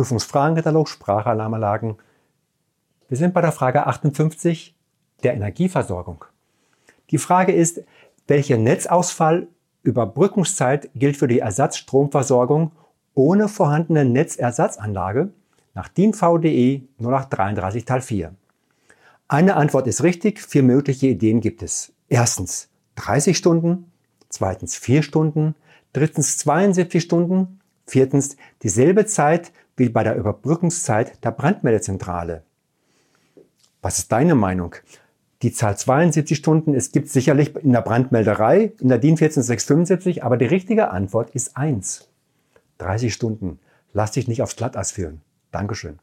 Prüfungsfragenkatalog Sprachalarmanlagen. Wir sind bei der Frage 58 der Energieversorgung. Die Frage ist, welcher Netzausfall Überbrückungszeit gilt für die Ersatzstromversorgung ohne vorhandene Netzersatzanlage nach DIN VDE 0833 Teil 4. Eine Antwort ist richtig, vier mögliche Ideen gibt es. Erstens 30 Stunden, zweitens 4 Stunden, drittens 72 Stunden, viertens dieselbe Zeit wie bei der Überbrückungszeit der Brandmeldezentrale. Was ist deine Meinung? Die Zahl 72 Stunden, es gibt sicherlich in der Brandmelderei, in der DIN 14675, aber die richtige Antwort ist 1. 30 Stunden. Lass dich nicht aufs Glatteis führen. Dankeschön.